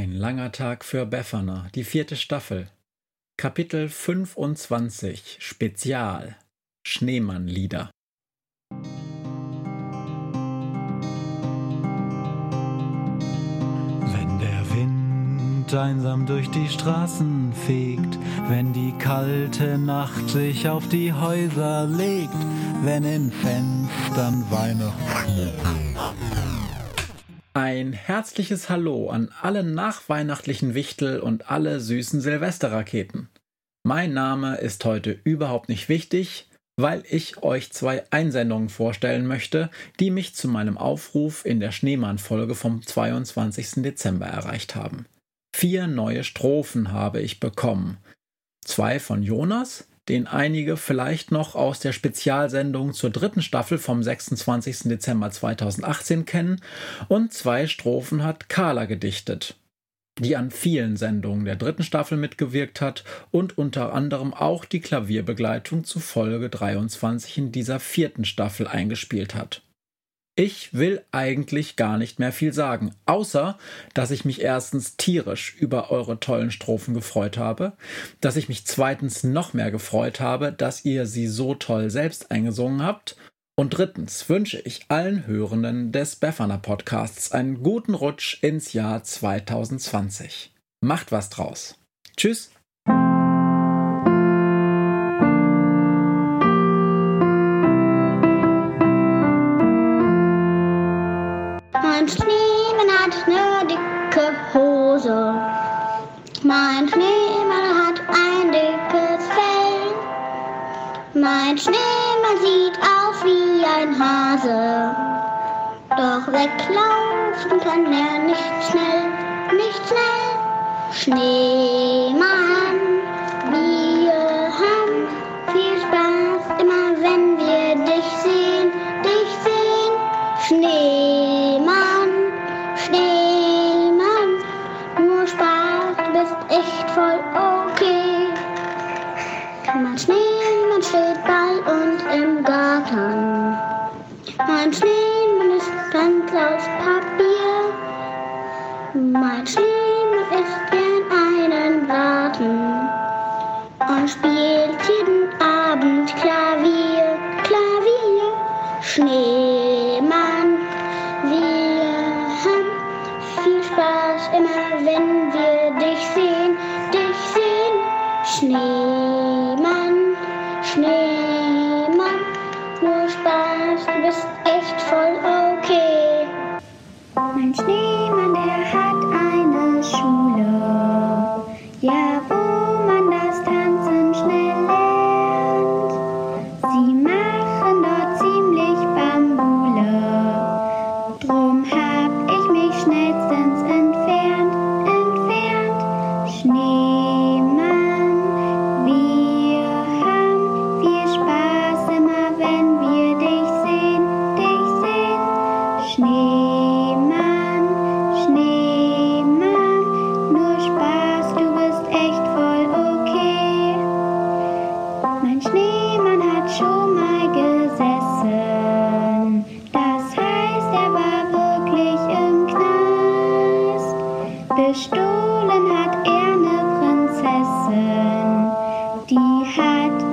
Ein langer Tag für Befana, die vierte Staffel. Kapitel 25 Spezial Schneemannlieder. Wenn der Wind einsam durch die Straßen fegt, wenn die kalte Nacht sich auf die Häuser legt, wenn in Fenstern Weihnachtsschmuck ein herzliches Hallo an alle nachweihnachtlichen Wichtel und alle süßen Silvesterraketen. Mein Name ist heute überhaupt nicht wichtig, weil ich euch zwei Einsendungen vorstellen möchte, die mich zu meinem Aufruf in der Schneemann-Folge vom 22. Dezember erreicht haben. Vier neue Strophen habe ich bekommen. Zwei von Jonas, den einige vielleicht noch aus der Spezialsendung zur dritten Staffel vom 26. Dezember 2018 kennen, und zwei Strophen hat Carla gedichtet, die an vielen Sendungen der dritten Staffel mitgewirkt hat und unter anderem auch die Klavierbegleitung zu Folge 23 in dieser vierten Staffel eingespielt hat. Ich will eigentlich gar nicht mehr viel sagen, außer dass ich mich erstens tierisch über eure tollen Strophen gefreut habe, dass ich mich zweitens noch mehr gefreut habe, dass ihr sie so toll selbst eingesungen habt und drittens wünsche ich allen Hörenden des Befana Podcasts einen guten Rutsch ins Jahr 2020. Macht was draus. Tschüss. Hose. Mein Schneemann hat ein dickes Fell. Mein Schneemann sieht aus wie ein Hase. Doch weglaufen kann er nicht schnell, nicht schnell. Schneemann, Garten. Mein Schneemann ist ganz aus Papier. Mein Schneemann isst gern einen Braten und spielt jeden Abend Klavier, Klavier. Schneemann, wir haben viel Spaß immer, wenn wir dich sehen, dich sehen. Schneemann, Bist echt voll okay. Mein Schneemann, der hat that